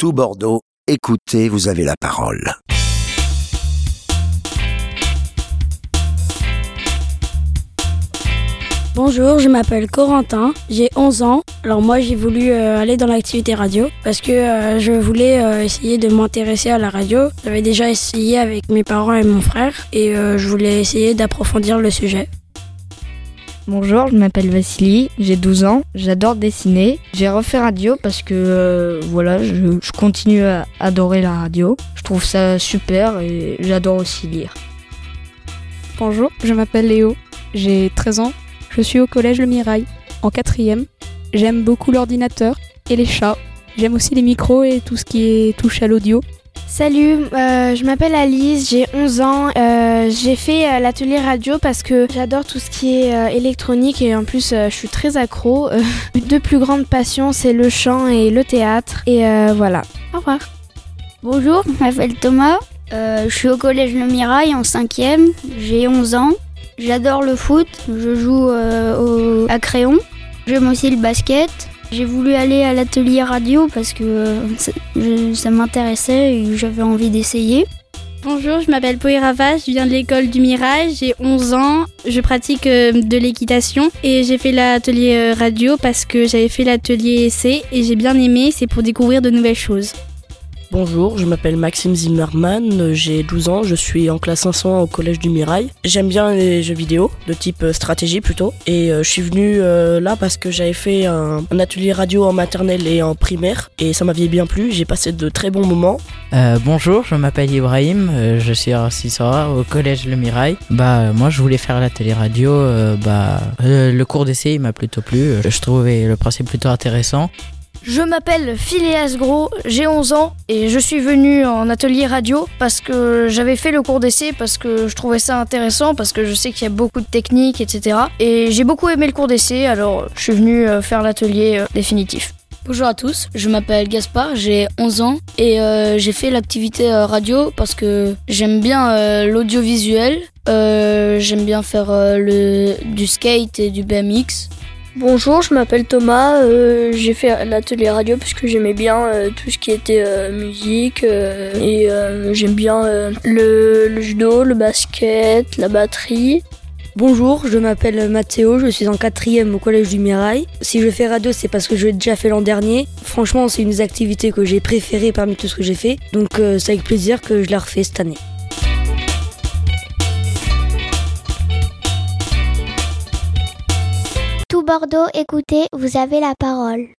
Tout Bordeaux, écoutez, vous avez la parole. Bonjour, je m'appelle Corentin, j'ai 11 ans. Alors moi j'ai voulu euh, aller dans l'activité radio parce que euh, je voulais euh, essayer de m'intéresser à la radio. J'avais déjà essayé avec mes parents et mon frère et je voulais essayer d'approfondir le sujet. Bonjour, je m'appelle Vassili, j'ai 12 ans, j'adore dessiner. J'ai refait radio parce que euh, voilà, je, continue à adorer la radio. Je trouve ça super et j'adore aussi lire. Bonjour, je m'appelle Léo, j'ai 13 ans, je suis au collège Le Mirail, en quatrième. J'aime beaucoup l'ordinateur et les chats. J'aime aussi les micros et tout ce qui est touche à l'audio. Salut, euh, je m'appelle Alice, j'ai 11 ans. Euh, j'ai fait euh, l'atelier radio parce que j'adore tout ce qui est électronique et en plus je suis très accro. Mes deux plus grandes passions, c'est le chant et le théâtre. Et voilà. Au revoir. Bonjour, je m'appelle Thomas. Je suis au collège Le Mirail en 5e. J'ai 11 ans. J'adore le foot. Je joue au- à crayon. J'aime aussi le basket. J'ai voulu aller à l'atelier radio parce que euh, ça, m'intéressait et j'avais envie d'essayer. Bonjour, je m'appelle Poirava, je viens de l'école du Mirage, j'ai 11 ans, je pratique euh, de l'équitation et j'ai fait l'atelier euh, radio parce que j'avais fait l'atelier essai et j'ai bien aimé, c'est pour découvrir de nouvelles choses. Bonjour, je m'appelle Maxime Zimmerman, j'ai 12 ans, je suis en classe 500 au collège du Mirail. J'aime bien les jeux vidéo, de type euh, stratégie plutôt, et euh, je suis venu euh, là parce que j'avais fait un, atelier radio en maternelle et en primaire, et ça m'avait bien plu, j'ai passé de très bons moments. Bonjour, je m'appelle Ibrahim, je suis assistant au collège Le Mirail. Bah moi je voulais faire la télé radio, euh, bah le cours d'essai m'a plutôt plu, je trouvais le principe plutôt intéressant. Je m'appelle Phileas Gros, j'ai 11 ans et je suis venu en atelier radio parce que j'avais fait le cours d'essai parce que je trouvais ça intéressant parce que je sais qu'il y a beaucoup de techniques etc. Et j'ai beaucoup aimé le cours d'essai alors je suis venu euh, faire l'atelier euh, définitif. Bonjour à tous, je m'appelle Gaspard, j'ai 11 ans et euh, j'ai fait l'activité radio parce que j'aime bien l'audiovisuel, j'aime bien faire du skate et du BMX. Bonjour, je m'appelle Thomas, euh, j'ai fait l'atelier radio parce que j'aimais bien euh, tout ce qui était euh, musique et j'aime bien le, judo, le basket, la batterie. Bonjour, je m'appelle Mathéo, je suis en quatrième au collège du Mirail. Si je fais radio, c'est parce que je l'ai déjà fait l'an dernier. Franchement, c'est une des activités que j'ai préférées parmi tout ce que j'ai fait. Donc c'est avec plaisir que je la refais cette année. Bordeaux, écoutez, vous avez la parole.